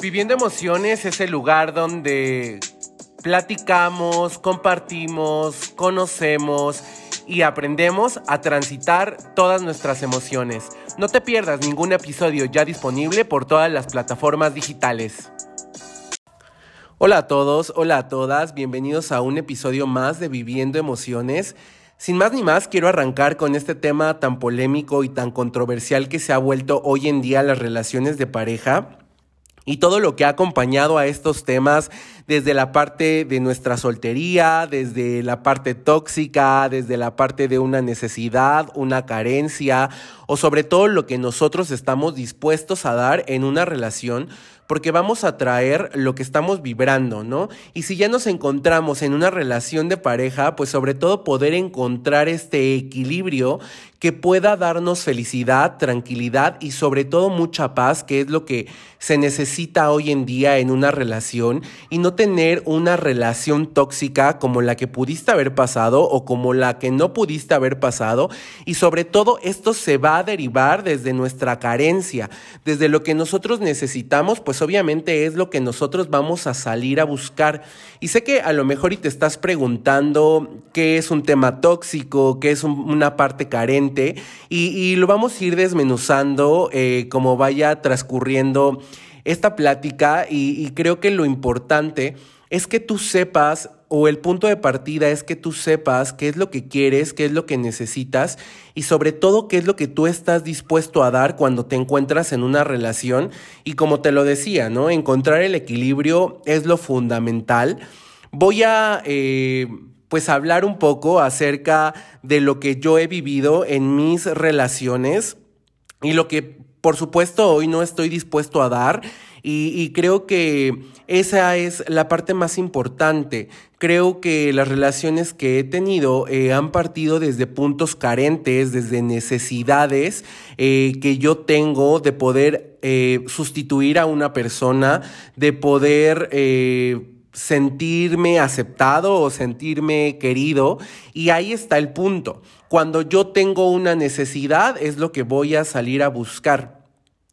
Viviendo Emociones es el lugar donde platicamos, compartimos, conocemos y aprendemos a transitar todas nuestras emociones. No te pierdas ningún episodio ya disponible por todas las plataformas digitales. Hola a todos, hola a todas, bienvenidos a un episodio más de Viviendo Emociones. Sin más ni más, quiero arrancar con este tema tan polémico y tan controversial que se ha vuelto hoy en día las relaciones de pareja y todo lo que ha acompañado a estos temas desde la parte de nuestra soltería, desde la parte tóxica, desde la parte de una necesidad, una carencia o sobre todo lo que nosotros estamos dispuestos a dar en una relación porque vamos a traer lo que estamos vibrando, ¿no? Y si ya nos encontramos en una relación de pareja, pues sobre todo poder encontrar este equilibrio que pueda darnos felicidad, tranquilidad y sobre todo mucha paz, que es lo que se necesita hoy en día en una relación y no tener una relación tóxica como la que pudiste haber pasado o como la que no pudiste haber pasado y sobre todo esto se va a derivar desde nuestra carencia, desde lo que nosotros necesitamos, pues obviamente es lo que nosotros vamos a salir a buscar. Y sé que a lo mejor y te estás preguntando qué es un tema tóxico, qué es una parte carente, y, lo vamos a ir desmenuzando eh, como vaya transcurriendo esta plática y, creo que lo importante es que tú sepas o el punto de partida es que tú sepas qué es lo que quieres, qué es lo que necesitas y sobre todo qué es lo que tú estás dispuesto a dar cuando te encuentras en una relación. Y como te lo decía, ¿no? Encontrar el equilibrio es lo fundamental. Voy a eh, pues hablar un poco acerca de lo que yo he vivido en mis relaciones y lo que por supuesto hoy no estoy dispuesto a dar y, creo que esa es la parte más importante. Creo que las relaciones que he tenido eh, han partido desde puntos carentes, desde necesidades eh, que yo tengo de poder eh, sustituir a una persona, de poder sentirme aceptado o sentirme querido. Y ahí está el punto. Cuando yo tengo una necesidad es lo que voy a salir a buscar.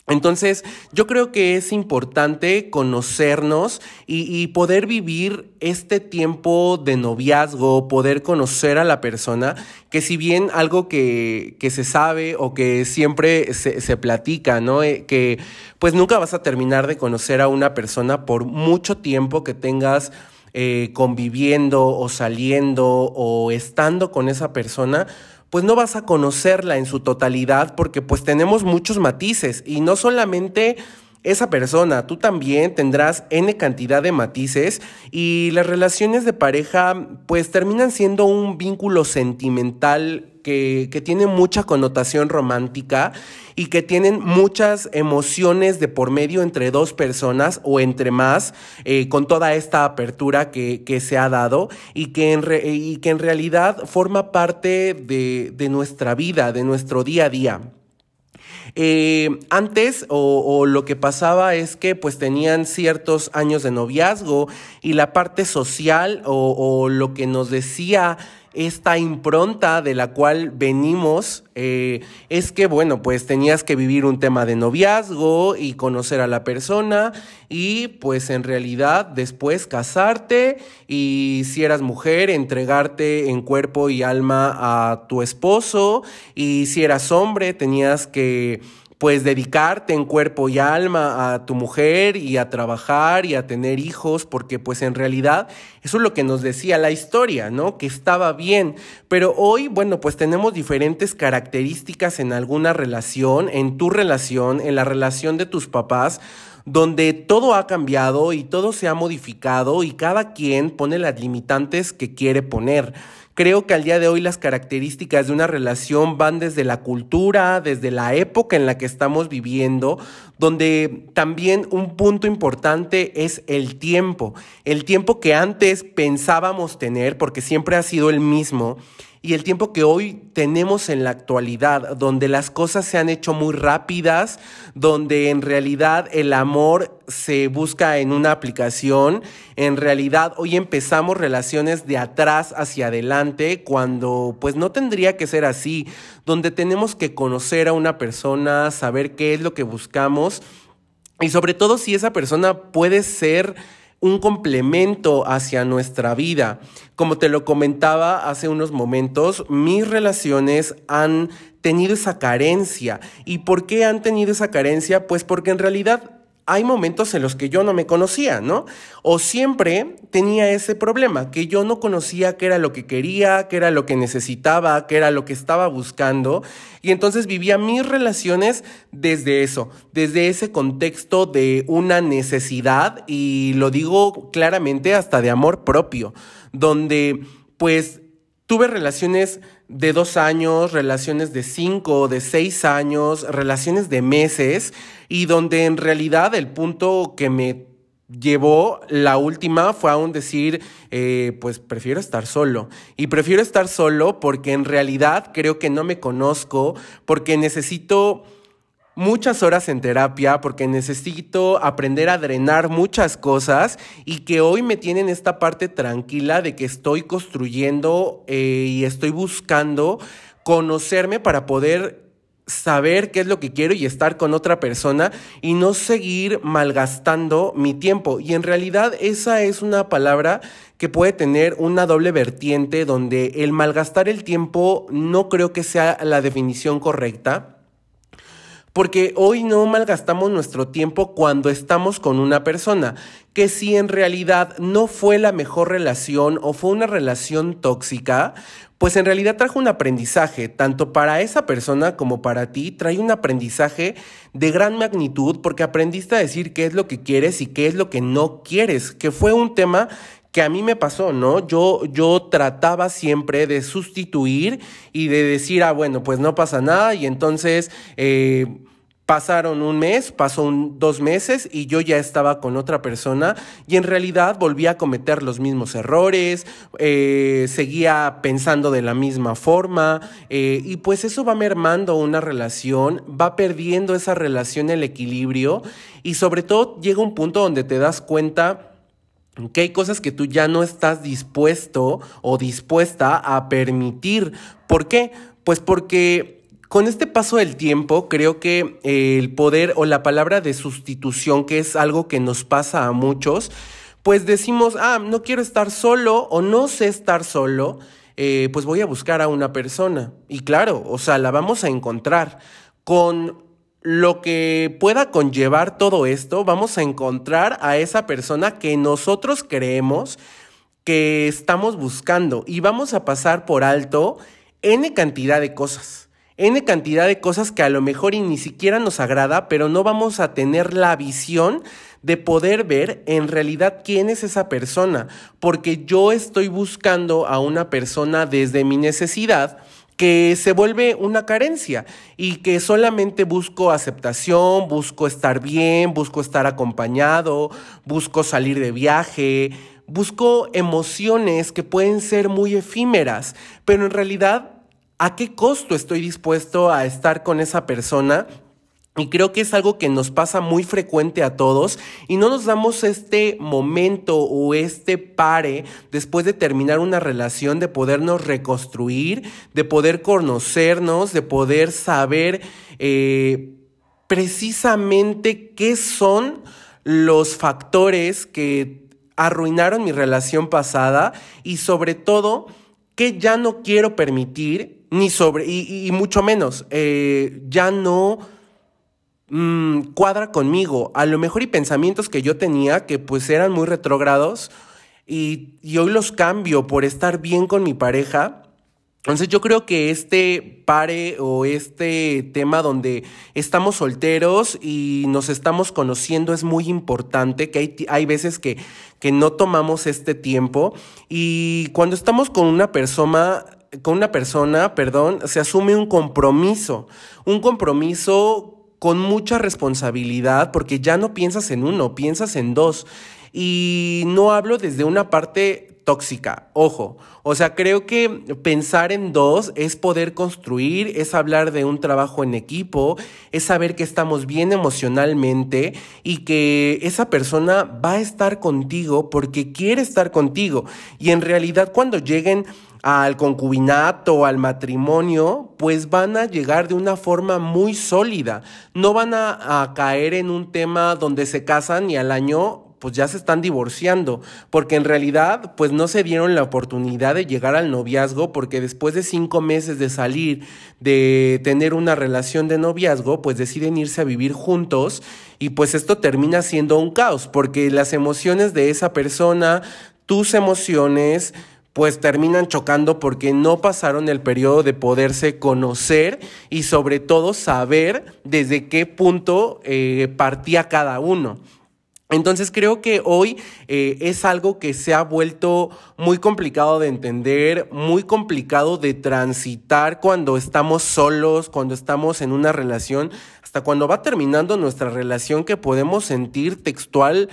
Entonces, yo creo que es importante conocernos y, poder vivir este tiempo de noviazgo, poder conocer a la persona, que si bien algo que, se sabe o que siempre se, platica, ¿no? Eh, que pues nunca vas a terminar de conocer a una persona por mucho tiempo que tengas eh, conviviendo o saliendo o estando con esa persona, pues no vas a conocerla en su totalidad porque pues tenemos muchos matices. Y no solamente esa persona, tú también tendrás n cantidad de matices y las relaciones de pareja pues terminan siendo un vínculo sentimental que, que tiene mucha connotación romántica y que tienen muchas emociones de por medio entre dos personas o entre más, eh, con toda esta apertura que, se ha dado y que, en y que en realidad forma parte de, de nuestra vida, de nuestro día a día. Eh, antes o, lo que pasaba es que pues tenían ciertos años de noviazgo y la parte social o lo que nos decía esta impronta de la cual venimos eh, es que, bueno, pues tenías que vivir un tema de noviazgo y conocer a la persona y pues en realidad después casarte y si eras mujer entregarte en cuerpo y alma a tu esposo y si eras hombre tenías que pues dedicarte en cuerpo y alma a tu mujer y a trabajar y a tener hijos, porque pues en realidad eso es lo que nos decía la historia, ¿no? Que estaba bien, pero hoy, bueno, pues tenemos diferentes características en alguna relación, en tu relación, en la relación de tus papás, donde todo ha cambiado y todo se ha modificado y cada quien pone las limitantes que quiere poner. Creo que al día de hoy las características de una relación van desde la cultura, desde la época en la que estamos viviendo, donde también un punto importante es el tiempo, el tiempo que antes pensábamos tener, porque siempre ha sido el mismo, y el tiempo que hoy tenemos en la actualidad, donde las cosas se han hecho muy rápidas, donde en realidad el amor se busca en una aplicación, en realidad hoy empezamos relaciones de atrás hacia adelante cuando pues no tendría que ser así, donde tenemos que conocer a una persona, saber qué es lo que buscamos Y sobre todo si esa persona puede ser un complemento hacia nuestra vida. Como te lo comentaba hace unos momentos, mis relaciones han tenido esa carencia. ¿Y por qué han tenido esa carencia? Pues porque en realidad hay momentos en los que yo no me conocía, ¿no? O siempre tenía ese problema, que yo no conocía qué era lo que quería, qué era lo que necesitaba, qué era lo que estaba buscando. Y entonces vivía mis relaciones desde eso, desde ese contexto de una necesidad, y lo digo claramente hasta de amor propio, donde pues tuve relaciones de dos años, relaciones de cinco, de seis años, relaciones de meses, y donde en realidad el punto que me llevó la última fue aún decir, eh, pues prefiero estar solo. Y prefiero estar solo porque en realidad creo que no me conozco, porque necesito muchas horas en terapia porque necesito aprender a drenar muchas cosas y que hoy me tienen esta parte tranquila de que estoy construyendo eh, y estoy buscando conocerme para poder saber qué es lo que quiero y estar con otra persona y no seguir malgastando mi tiempo. Y en realidad esa es una palabra que puede tener una doble vertiente donde el malgastar el tiempo no creo que sea la definición correcta porque hoy no malgastamos nuestro tiempo cuando estamos con una persona, que si en realidad no fue la mejor relación o fue una relación tóxica, pues en realidad trajo un aprendizaje, tanto para esa persona como para ti, trae un aprendizaje de gran magnitud porque aprendiste a decir qué es lo que quieres y qué es lo que no quieres, que fue un tema que a mí me pasó, ¿no? Yo, yo trataba siempre de sustituir y de decir, ah, bueno, pues no pasa nada y entonces... Eh, Pasaron un mes, pasó dos meses y yo ya estaba con otra persona y en realidad volví a cometer los mismos errores, eh, seguía pensando de la misma forma eh, y pues eso va mermando una relación, va perdiendo esa relación el equilibrio y sobre todo llega un punto donde te das cuenta que hay cosas que tú ya no estás dispuesto o dispuesta a permitir. ¿Por qué? Pues porque con este paso del tiempo, creo que eh, el poder o la palabra de sustitución, que es algo que nos pasa a muchos, pues decimos, ah, no quiero estar solo o no sé estar solo, eh, pues voy a buscar a una persona. Y claro, o sea, la vamos a encontrar. Con lo que pueda conllevar todo esto, vamos a encontrar a esa persona que nosotros creemos que estamos buscando y vamos a pasar por alto N cantidad de cosas. N cantidad de cosas que a lo mejor ni siquiera nos agrada, pero no vamos a tener la visión de poder ver en realidad quién es esa persona, porque yo estoy buscando a una persona desde mi necesidad que se vuelve una carencia y que solamente busco aceptación, busco estar bien, busco estar acompañado, busco salir de viaje, busco emociones que pueden ser muy efímeras, pero en realidad ¿A qué costo estoy dispuesto a estar con esa persona? Y creo que es algo que nos pasa muy frecuente a todos y no nos damos este momento o este pare después de terminar una relación, de podernos reconstruir, de poder conocernos, de poder saber eh, precisamente qué son los factores que arruinaron mi relación pasada y sobre todo qué ya no quiero permitir ni sobre, y, mucho menos, eh, ya no mm, cuadra conmigo. A lo mejor y pensamientos que yo tenía que pues eran muy retrógrados y, y hoy los cambio por estar bien con mi pareja. Entonces yo creo que este pare o este tema donde estamos solteros y nos estamos conociendo es muy importante, que hay, hay veces que, que no tomamos este tiempo y cuando estamos con una persona con una persona, perdón, se asume un compromiso, un compromiso con mucha responsabilidad porque ya no piensas en uno, piensas en dos. Y no hablo desde una parte tóxica, ojo. O sea, creo que pensar en dos es poder construir, es hablar de un trabajo en equipo, es saber que estamos bien emocionalmente y que esa persona va a estar contigo porque quiere estar contigo. Y en realidad cuando lleguen al concubinato, al matrimonio, pues van a llegar de una forma muy sólida. No van a, caer en un tema donde se casan y al año pues ya se están divorciando, porque en realidad pues no se dieron la oportunidad de llegar al noviazgo, porque después de cinco meses de salir, de tener una relación de noviazgo, pues deciden irse a vivir juntos y pues esto termina siendo un caos, porque las emociones de esa persona, tus emociones, pues terminan chocando porque no pasaron el periodo de poderse conocer y sobre todo saber desde qué punto eh, partía cada uno. Entonces creo que hoy eh, es algo que se ha vuelto muy complicado de entender, muy complicado de transitar cuando estamos solos, cuando estamos en una relación, hasta cuando va terminando nuestra relación que podemos sentir textual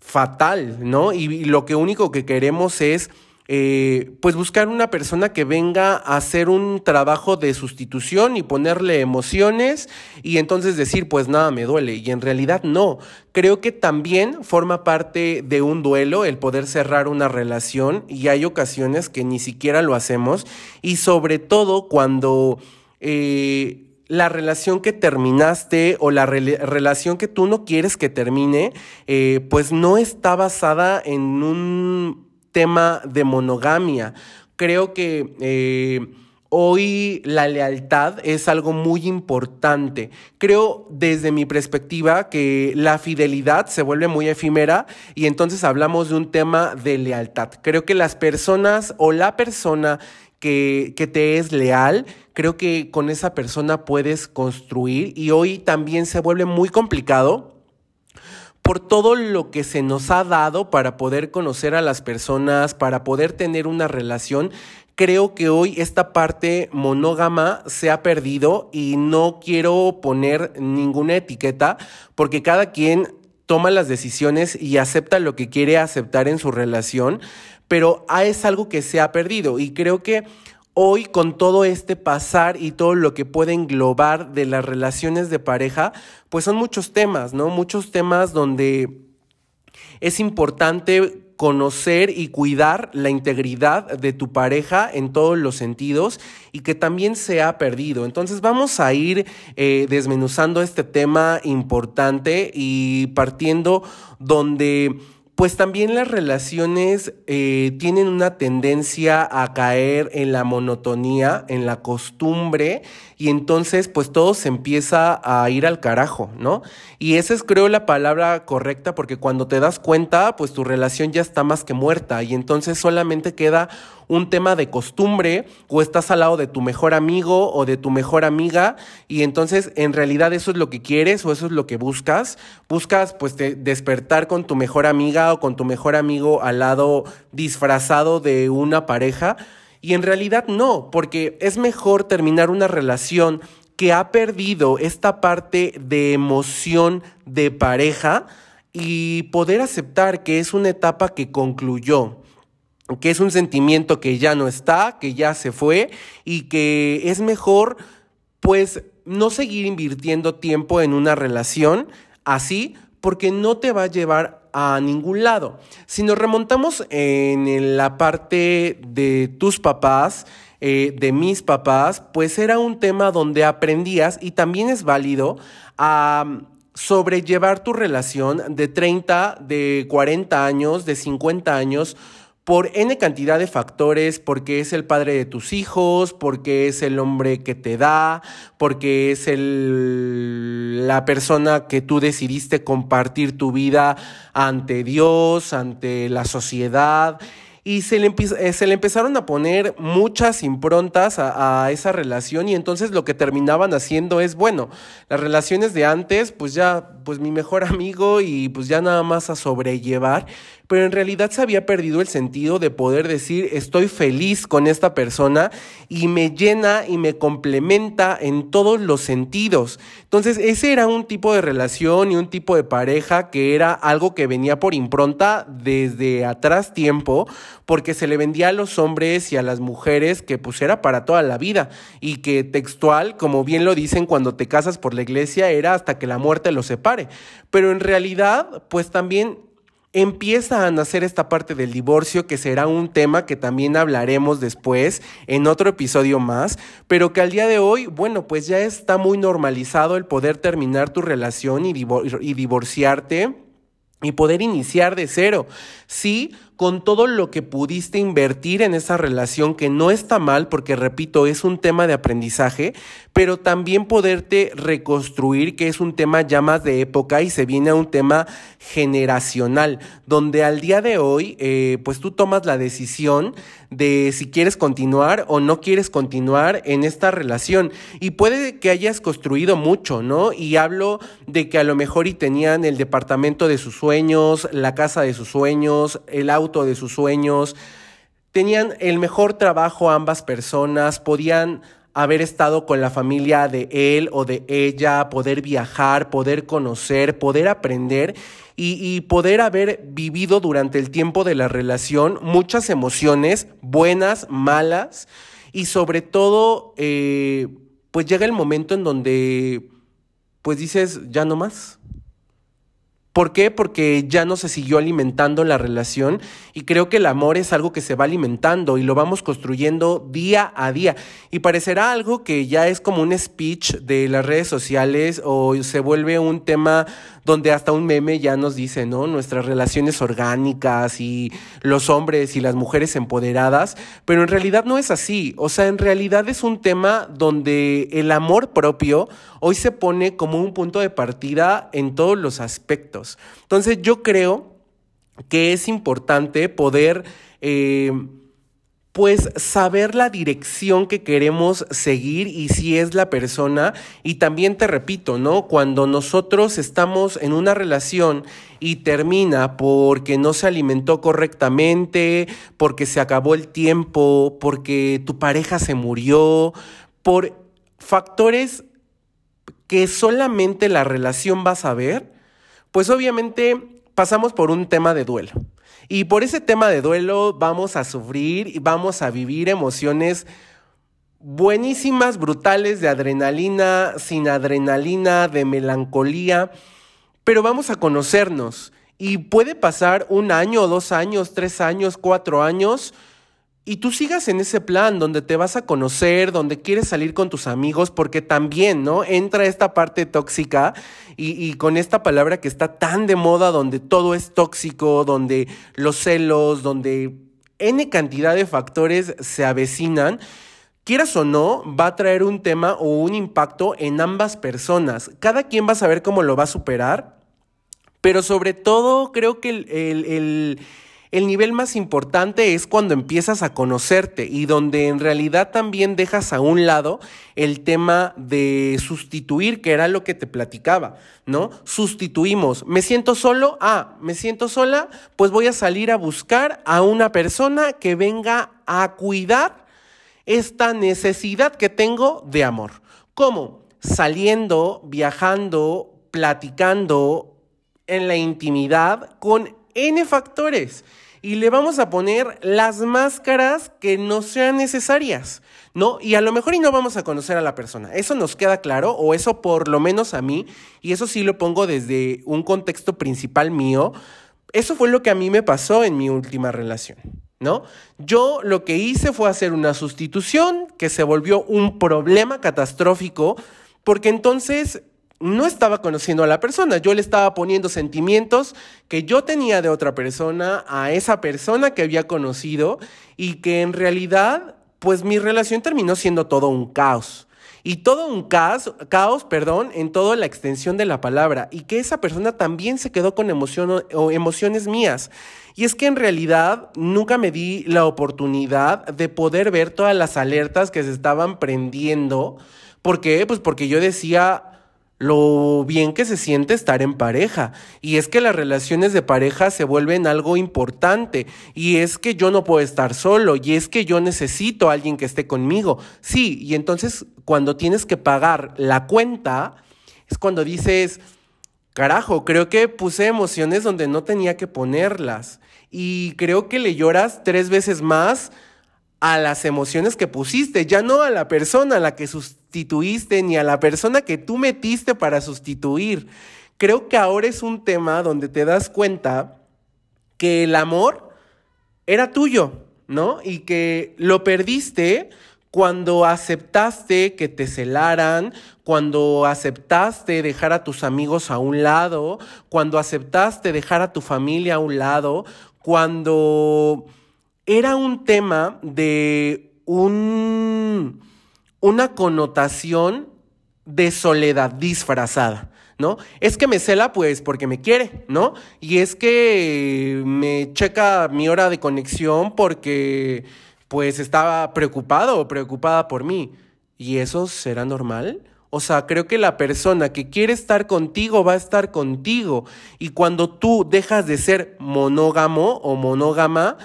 fatal, ¿no? y lo que único que queremos es eh, pues buscar una persona que venga a hacer un trabajo de sustitución y ponerle emociones y entonces decir, pues nada, me duele. Y en realidad no. Creo que también forma parte de un duelo el poder cerrar una relación y hay ocasiones que ni siquiera lo hacemos y sobre todo cuando... Eh, la relación que terminaste o la relación que tú no quieres que termine, eh, pues no está basada en un tema de monogamia. Creo que eh, hoy la lealtad es algo muy importante. Creo desde mi perspectiva que la fidelidad se vuelve muy efímera y entonces hablamos de un tema de lealtad. Creo que las personas o la persona que, que, te es leal, creo que con esa persona puedes construir y hoy también se vuelve muy complicado por todo lo que se nos ha dado para poder conocer a las personas, para poder tener una relación, creo que hoy esta parte monógama se ha perdido y no quiero poner ninguna etiqueta porque cada quien toma las decisiones y acepta lo que quiere aceptar en su relación, pero es algo que se ha perdido y creo que hoy con todo este pasar y todo lo que puede englobar de las relaciones de pareja, pues son muchos temas, ¿no? Muchos temas donde es importante conocer y cuidar la integridad de tu pareja en todos los sentidos y que también se ha perdido. Entonces vamos a ir eh, desmenuzando este tema importante y partiendo donde pues también las relaciones eh, tienen una tendencia a caer en la monotonía, en la costumbre, y entonces pues todo se empieza a ir al carajo, ¿no? Y esa es creo la palabra correcta porque cuando te das cuenta pues tu relación ya está más que muerta y entonces solamente queda un tema de costumbre o estás al lado de tu mejor amigo o de tu mejor amiga y entonces en realidad eso es lo que quieres o eso es lo que buscas. Buscas pues despertar con tu mejor amiga o con tu mejor amigo al lado disfrazado de una pareja y en realidad no, porque es mejor terminar una relación que ha perdido esta parte de emoción de pareja y poder aceptar que es una etapa que concluyó que es un sentimiento que ya no está, que ya se fue y que es mejor pues no seguir invirtiendo tiempo en una relación así porque no te va a llevar a ningún lado. Si nos remontamos en la parte de tus papás, eh, de mis papás, pues era un tema donde aprendías y también es válido a sobrellevar tu relación de 30, de 40 años, de 50 años por N cantidad de factores, porque es el padre de tus hijos, porque es el hombre que te da, porque es el, la persona que tú decidiste compartir tu vida ante Dios, ante la sociedad. Y se le, eh, empezaron a poner muchas improntas a, esa relación y entonces lo que terminaban haciendo es, bueno, las relaciones de antes, pues ya, pues mi mejor amigo y pues ya nada más a sobrellevar, pero en realidad se había perdido el sentido de poder decir estoy feliz con esta persona y me llena y me complementa en todos los sentidos. Entonces ese era un tipo de relación y un tipo de pareja que era algo que venía por impronta desde atrás tiempo porque se le vendía a los hombres y a las mujeres que pues era para toda la vida y que textual, como bien lo dicen cuando te casas por la iglesia, era hasta que la muerte los separe. Pero en realidad pues también empieza a nacer esta parte del divorcio, que será un tema que también hablaremos después en otro episodio más, pero que al día de hoy, bueno, pues ya está muy normalizado el poder terminar tu relación y, y divorciarte y poder iniciar de cero. Sí, con todo lo que pudiste invertir en esa relación, que no está mal, porque repito, es un tema de aprendizaje, pero también poderte reconstruir, que es un tema ya más de época y se viene a un tema generacional, donde al día de hoy, eh, pues tú tomas la decisión de si quieres continuar o no quieres continuar en esta relación. Y puede que hayas construido mucho, ¿no? Y hablo de que a lo mejor y tenían el departamento de sus sueños, la casa de sus sueños, el auto de sus sueños, tenían el mejor trabajo ambas personas, podían haber estado con la familia de él o de ella, poder viajar, poder conocer, poder aprender y, poder haber vivido durante el tiempo de la relación muchas emociones, buenas, malas, y sobre todo, eh, pues llega el momento en donde, pues dices, ya no más. ¿Por qué? Porque ya no se siguió alimentando la relación y creo que el amor es algo que se va alimentando y lo vamos construyendo día a día. Y parecerá algo que ya es como un speech de las redes sociales o se vuelve un tema donde hasta un meme ya nos dice, ¿no? Nuestras relaciones orgánicas y los hombres y las mujeres empoderadas, pero en realidad no es así, o sea, en realidad es un tema donde el amor propio hoy se pone como un punto de partida en todos los aspectos. Entonces yo creo que es importante poder... Eh, pues saber la dirección que queremos seguir y si es la persona. Y también te repito, ¿no? Cuando nosotros estamos en una relación y termina porque no se alimentó correctamente, porque se acabó el tiempo, porque tu pareja se murió, por factores que solamente la relación va a saber, pues obviamente pasamos por un tema de duelo. Y por ese tema de duelo vamos a sufrir y vamos a vivir emociones buenísimas, brutales, de adrenalina, sin adrenalina, de melancolía, pero vamos a conocernos. Y puede pasar un año, dos años, tres años, cuatro años, y tú sigas en ese plan donde te vas a conocer, donde quieres salir con tus amigos, porque también, ¿no? Entra esta parte tóxica y, con esta palabra que está tan de moda, donde todo es tóxico, donde los celos, donde N cantidad de factores se avecinan, quieras o no, va a traer un tema o un impacto en ambas personas. Cada quien va a saber cómo lo va a superar, pero sobre todo creo que el el nivel más importante es cuando empiezas a conocerte y donde en realidad también dejas a un lado el tema de sustituir, que era lo que te platicaba, ¿no? Sustituimos, me siento solo, ah, me siento sola, pues voy a salir a buscar a una persona que venga a cuidar esta necesidad que tengo de amor. ¿Cómo? Saliendo, viajando, platicando en la intimidad con N factores y le vamos a poner las máscaras que no sean necesarias, ¿no? Y a lo mejor y no vamos a conocer a la persona. Eso nos queda claro, o eso por lo menos a mí, y eso sí lo pongo desde un contexto principal mío. Eso fue lo que a mí me pasó en mi última relación, ¿no? Yo lo que hice fue hacer una sustitución que se volvió un problema catastrófico, porque entonces no estaba conociendo a la persona, yo le estaba poniendo sentimientos que yo tenía de otra persona a esa persona que había conocido y que en realidad, pues mi relación terminó siendo todo un caos. Y todo un caos, caos, perdón, en toda la extensión de la palabra. Y que esa persona también se quedó con emociones mías. Y es que en realidad nunca me di la oportunidad de poder ver todas las alertas que se estaban prendiendo. ¿Por qué? Pues porque yo decía, lo bien que se siente estar en pareja. Y es que las relaciones de pareja se vuelven algo importante. Y es que yo no puedo estar solo. Y es que yo necesito a alguien que esté conmigo. Sí, y entonces cuando tienes que pagar la cuenta, es cuando dices, carajo, creo que puse emociones donde no tenía que ponerlas. Y creo que le lloras tres veces más a las emociones que pusiste, ya no a la persona a la que sustituiste ni a la persona que tú metiste para sustituir. Creo que ahora es un tema donde te das cuenta que el amor era tuyo, ¿no? Y que lo perdiste cuando aceptaste que te celaran, cuando aceptaste dejar a tus amigos a un lado, cuando aceptaste dejar a tu familia a un lado, cuando era un tema de un, una connotación de soledad disfrazada. ¿no? Es que me cela pues porque me quiere, ¿no? Y es que me checa mi hora de conexión porque pues estaba preocupado o preocupada por mí. ¿Y eso será normal? O sea, creo que la persona que quiere estar contigo va a estar contigo. Y cuando tú dejas de ser monógamo o monógama,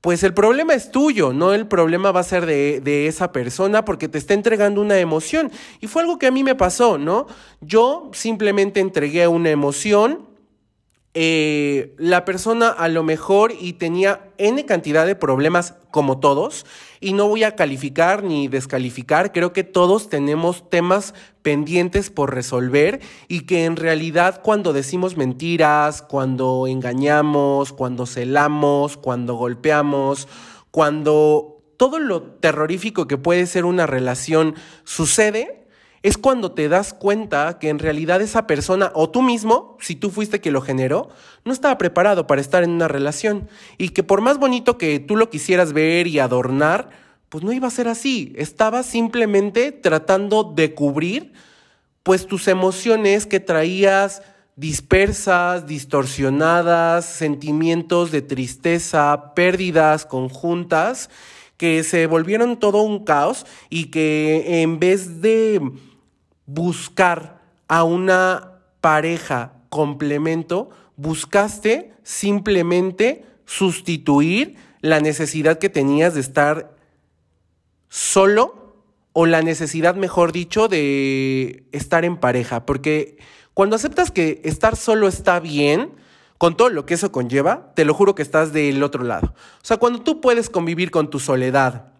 pues el problema es tuyo, no el problema va a ser de, de, esa persona porque te está entregando una emoción. Y fue algo que a mí me pasó, ¿no? Yo simplemente entregué una emoción eh, la persona a lo mejor y tenía N cantidad de problemas como todos, y no voy a calificar ni descalificar, creo que todos tenemos temas pendientes por resolver y que en realidad cuando decimos mentiras, cuando engañamos, cuando celamos, cuando golpeamos, cuando todo lo terrorífico que puede ser una relación sucede, es cuando te das cuenta que en realidad esa persona o tú mismo, si tú fuiste quien lo generó, no estaba preparado para estar en una relación y que por más bonito que tú lo quisieras ver y adornar, pues no iba a ser así. Estaba simplemente tratando de cubrir pues tus emociones que traías dispersas, distorsionadas, sentimientos de tristeza, pérdidas conjuntas que se volvieron todo un caos y que en vez de buscar a una pareja complemento, buscaste simplemente sustituir la necesidad que tenías de estar solo o la necesidad, mejor dicho, de estar en pareja. Porque cuando aceptas que estar solo está bien, con todo lo que eso conlleva, te lo juro que estás del otro lado. O sea, cuando tú puedes convivir con tu soledad,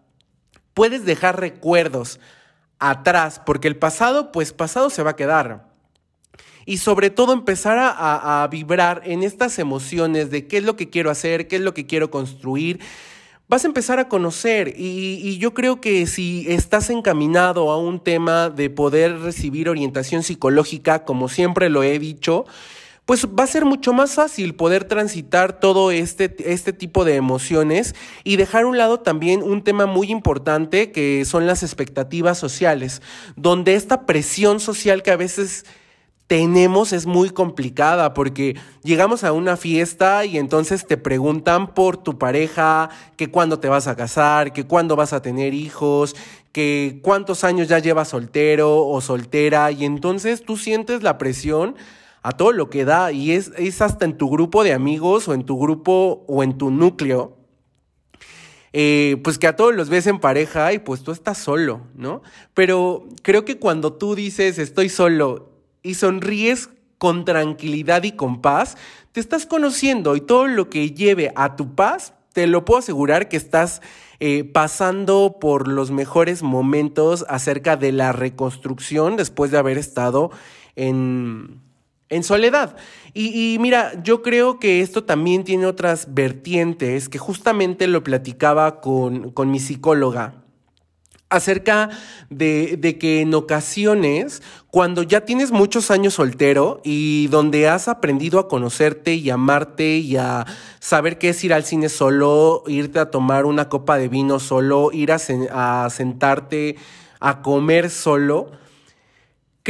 puedes dejar recuerdos, atrás, porque el pasado, pues pasado se va a quedar. Y sobre todo empezar a, vibrar en estas emociones de qué es lo que quiero hacer, qué es lo que quiero construir. Vas a empezar a conocer y, yo creo que si estás encaminado a un tema de poder recibir orientación psicológica, como siempre lo he dicho, pues va a ser mucho más fácil poder transitar todo este, este tipo de emociones y dejar a un lado también un tema muy importante que son las expectativas sociales, donde esta presión social que a veces tenemos es muy complicada porque llegamos a una fiesta y entonces te preguntan por tu pareja, que cuándo te vas a casar, que cuándo vas a tener hijos, que cuántos años ya llevas soltero o soltera y entonces tú sientes la presión a todo lo que da y es, es hasta en tu grupo de amigos o en tu grupo o en tu núcleo. Eh, pues que a todos los ves en pareja y pues tú estás solo, ¿no? Pero creo que cuando tú dices estoy solo y sonríes con tranquilidad y con paz, te estás conociendo y todo lo que lleve a tu paz, te lo puedo asegurar que estás eh, pasando por los mejores momentos acerca de la reconstrucción después de haber estado en, en soledad. Y, mira, yo creo que esto también tiene otras vertientes que justamente lo platicaba con, con mi psicóloga acerca de, de, que en ocasiones, cuando ya tienes muchos años soltero y donde has aprendido a conocerte y amarte y a saber qué es ir al cine solo, irte a tomar una copa de vino solo, ir a, a sentarte a comer solo,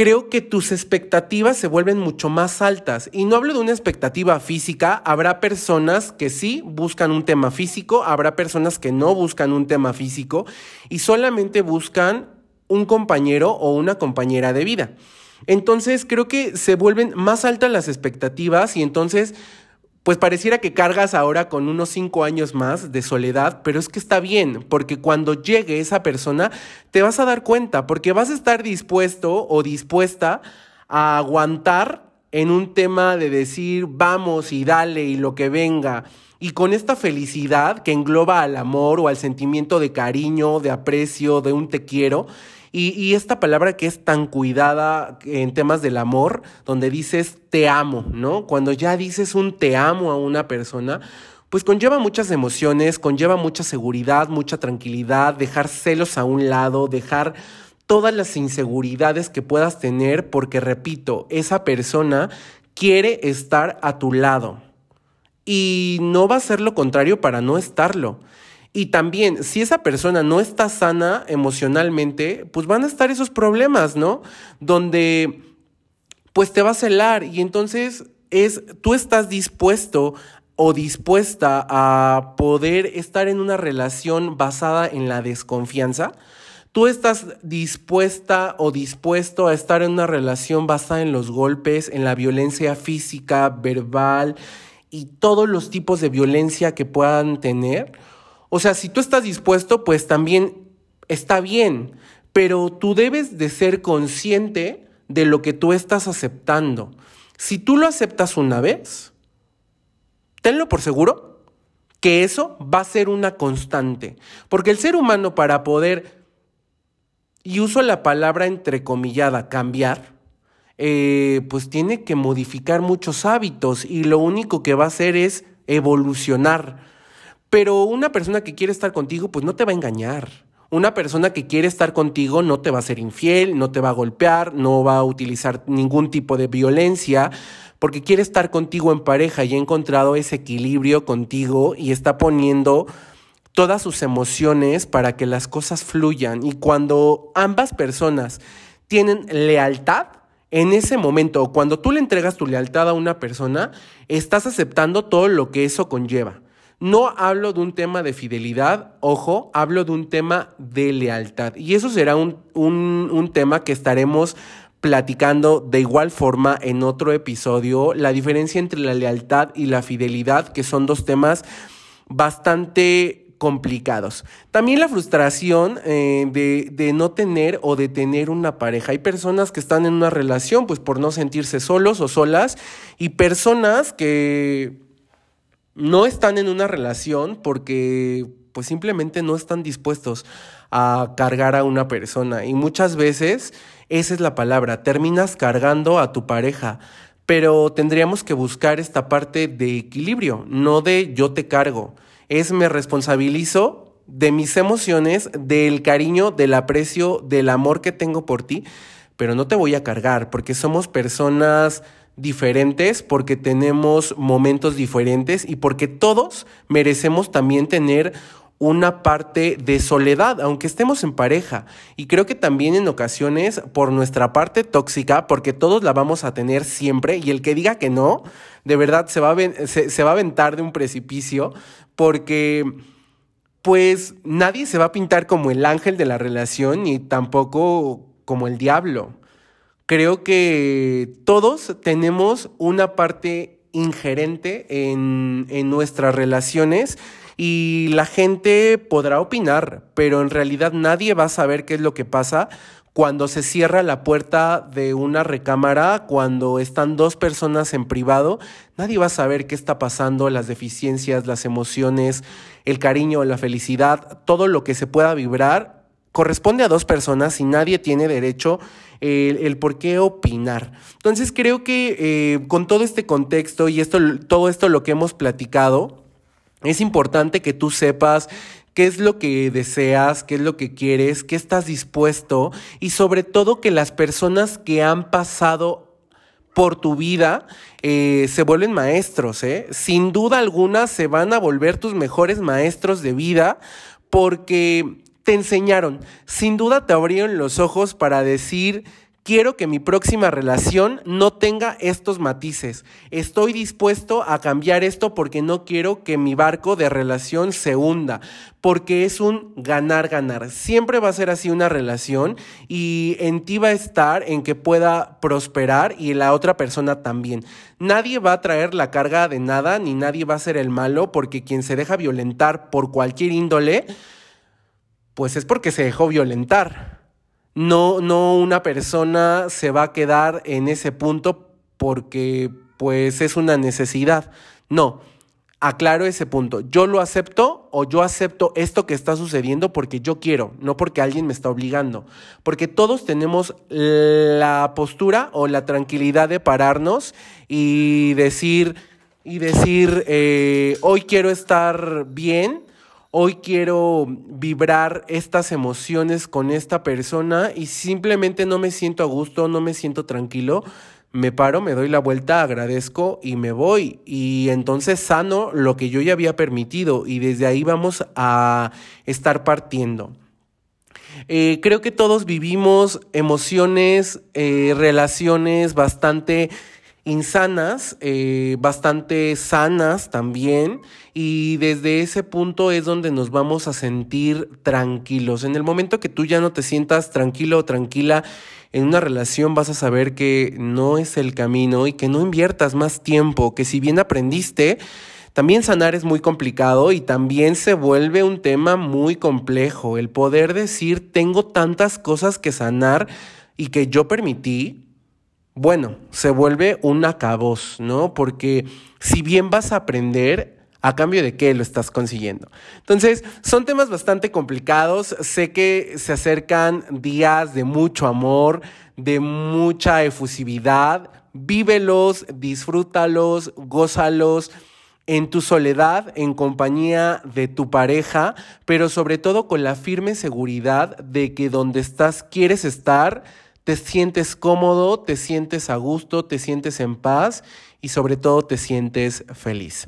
creo que tus expectativas se vuelven mucho más altas. Y no hablo de una expectativa física, habrá personas que sí buscan un tema físico, habrá personas que no buscan un tema físico y solamente buscan un compañero o una compañera de vida. Entonces creo que se vuelven más altas las expectativas y entonces pues pareciera que cargas ahora con unos cinco años más de soledad, pero es que está bien, porque cuando llegue esa persona te vas a dar cuenta, porque vas a estar dispuesto o dispuesta a aguantar en un tema de decir vamos y dale y lo que venga. Y con esta felicidad que engloba al amor o al sentimiento de cariño, de aprecio, de un te quiero, Y, esta palabra que es tan cuidada en temas del amor, donde dices te amo, ¿no? Cuando ya dices un te amo a una persona, pues conlleva muchas emociones, conlleva mucha seguridad, mucha tranquilidad, dejar celos a un lado, dejar todas las inseguridades que puedas tener, porque repito, esa persona quiere estar a tu lado y no va a ser lo contrario para no estarlo. Y también, si esa persona no está sana emocionalmente, pues van a estar esos problemas, ¿no? Donde pues te va a celar y entonces es tú estás dispuesto o dispuesta a poder estar en una relación basada en la desconfianza. Tú estás dispuesta o dispuesto a estar en una relación basada en los golpes, en la violencia física, verbal y todos los tipos de violencia que puedan tener. O sea, si tú estás dispuesto, pues también está bien, pero tú debes de ser consciente de lo que tú estás aceptando. Si tú lo aceptas una vez, tenlo por seguro que eso va a ser una constante, porque el ser humano para poder, y uso la palabra entrecomillada, cambiar, eh, pues tiene que modificar muchos hábitos y lo único que va a hacer es evolucionar. Pero una persona que quiere estar contigo, pues no te va a engañar. Una persona que quiere estar contigo no te va a ser infiel, no te va a golpear, no va a utilizar ningún tipo de violencia, porque quiere estar contigo en pareja y ha encontrado ese equilibrio contigo y está poniendo todas sus emociones para que las cosas fluyan. Y cuando ambas personas tienen lealtad, en ese momento, cuando tú le entregas tu lealtad a una persona, estás aceptando todo lo que eso conlleva. No hablo de un tema de fidelidad, ojo, hablo de un tema de lealtad. Y eso será un, un, tema que estaremos platicando de igual forma en otro episodio, la diferencia entre la lealtad y la fidelidad, que son dos temas bastante complicados. También la frustración eh, de, de, no tener o de tener una pareja. Hay personas que están en una relación pues por no sentirse solos o solas y personas que no están en una relación porque pues simplemente no están dispuestos a cargar a una persona. Y muchas veces esa es la palabra, terminas cargando a tu pareja, pero tendríamos que buscar esta parte de equilibrio, no de yo te cargo, es me responsabilizo de mis emociones, del cariño, del aprecio, del amor que tengo por ti, pero no te voy a cargar porque somos personas diferentes, porque tenemos momentos diferentes y porque todos merecemos también tener una parte de soledad, aunque estemos en pareja. Y creo que también en ocasiones por nuestra parte tóxica, porque todos la vamos a tener siempre, y el que diga que no, de verdad se va a, se, se va a aventar de un precipicio, porque pues nadie se va a pintar como el ángel de la relación, ni tampoco como el diablo creo que todos tenemos una parte ingerente en, nuestras relaciones y la gente podrá opinar, pero en realidad nadie va a saber qué es lo que pasa cuando se cierra la puerta de una recámara, cuando están dos personas en privado, nadie va a saber qué está pasando, las deficiencias, las emociones, el cariño, la felicidad, todo lo que se pueda vibrar. Corresponde a dos personas y nadie tiene derecho el, por qué opinar. Entonces creo que eh, con todo este contexto y esto, todo esto lo que hemos platicado, es importante que tú sepas qué es lo que deseas, qué es lo que quieres, qué estás dispuesto y sobre todo que las personas que han pasado por tu vida eh, se vuelven maestros, ¿eh? Sin duda alguna se van a volver tus mejores maestros de vida porque te enseñaron, sin duda te abrieron los ojos para decir, quiero que mi próxima relación no tenga estos matices. Estoy dispuesto a cambiar esto porque no quiero que mi barco de relación se hunda, porque es un ganar-ganar. Siempre va a ser así una relación y en ti va a estar en que pueda prosperar y la otra persona también. Nadie va a traer la carga de nada ni nadie va a ser el malo porque quien se deja violentar por cualquier índole, pues es porque se dejó violentar. No, no una persona se va a quedar en ese punto porque pues es una necesidad. No, aclaro ese punto. Yo lo acepto o yo acepto esto que está sucediendo porque yo quiero, no porque alguien me está obligando. Porque todos tenemos la postura o la tranquilidad de pararnos y decir, y decir, eh, hoy quiero estar bien, hoy quiero vibrar estas emociones con esta persona y simplemente no me siento a gusto, no me siento tranquilo, me paro, me doy la vuelta, agradezco y me voy. Y entonces sano lo que yo ya había permitido y desde ahí vamos a estar partiendo. Eh, creo que todos vivimos emociones, eh, relaciones bastante insanas, eh, bastante sanas también, y desde ese punto es donde nos vamos a sentir tranquilos. En el momento que tú ya no te sientas tranquilo o tranquila en una relación, vas a saber que no es el camino y que no inviertas más tiempo, que si bien aprendiste, también sanar es muy complicado y también se vuelve un tema muy complejo. El poder decir, tengo tantas cosas que sanar y que yo permití, bueno, se vuelve un acabos, ¿no? Porque si bien vas a aprender, ¿A cambio de qué lo estás consiguiendo? Entonces, son temas bastante complicados. Sé que se acercan días de mucho amor, de mucha efusividad. Vívelos, disfrútalos, gózalos en tu soledad, en compañía de tu pareja, pero sobre todo con la firme seguridad de que donde estás quieres estar te sientes cómodo, te sientes a gusto, te sientes en paz y sobre todo te sientes feliz.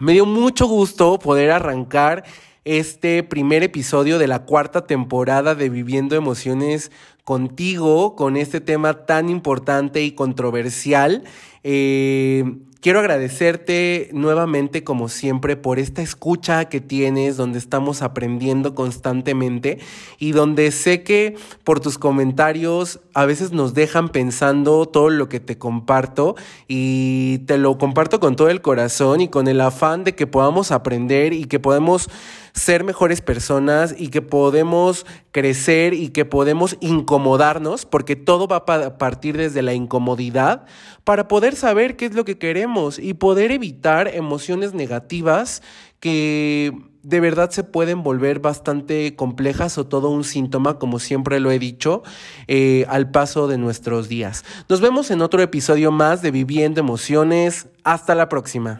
Me dio mucho gusto poder arrancar este primer episodio de la cuarta temporada de Viviendo Emociones contigo, con este tema tan importante y controversial. Eh, Quiero agradecerte nuevamente, como siempre, por esta escucha que tienes, donde estamos aprendiendo constantemente y donde sé que por tus comentarios a veces nos dejan pensando todo lo que te comparto y te lo comparto con todo el corazón y con el afán de que podamos aprender y que podemos ser mejores personas y que podemos crecer y que podemos incomodarnos, porque todo va a partir desde la incomodidad, para poder saber qué es lo que queremos y poder evitar emociones negativas que de verdad se pueden volver bastante complejas o todo un síntoma, como siempre lo he dicho, eh, al paso de nuestros días. Nos vemos en otro episodio más de Viviendo Emociones. Hasta la próxima.